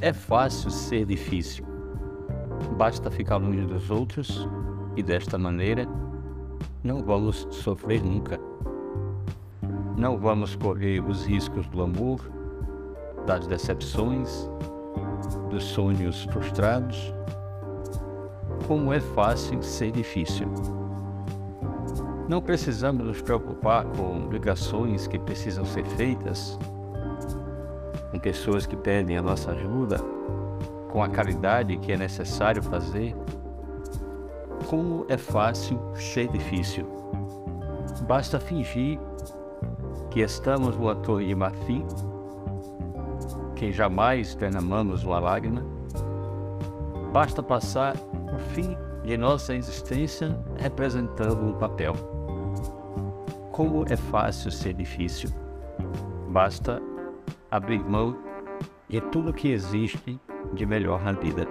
é fácil ser difícil. Basta ficar longe dos outros e desta maneira não vamos sofrer nunca. Não vamos correr os riscos do amor, das decepções, dos sonhos frustrados. Como é fácil ser difícil. Não precisamos nos preocupar com ligações que precisam ser feitas, com pessoas que pedem a nossa ajuda, com a caridade que é necessário fazer. Como é fácil ser difícil. Basta fingir que estamos numa torre de marfim, que jamais derramamos uma lágrima. Basta passar o fim de nossa existência representando um papel. Como é fácil ser difícil. Basta abrir mão de tudo que existe de melhor na vida.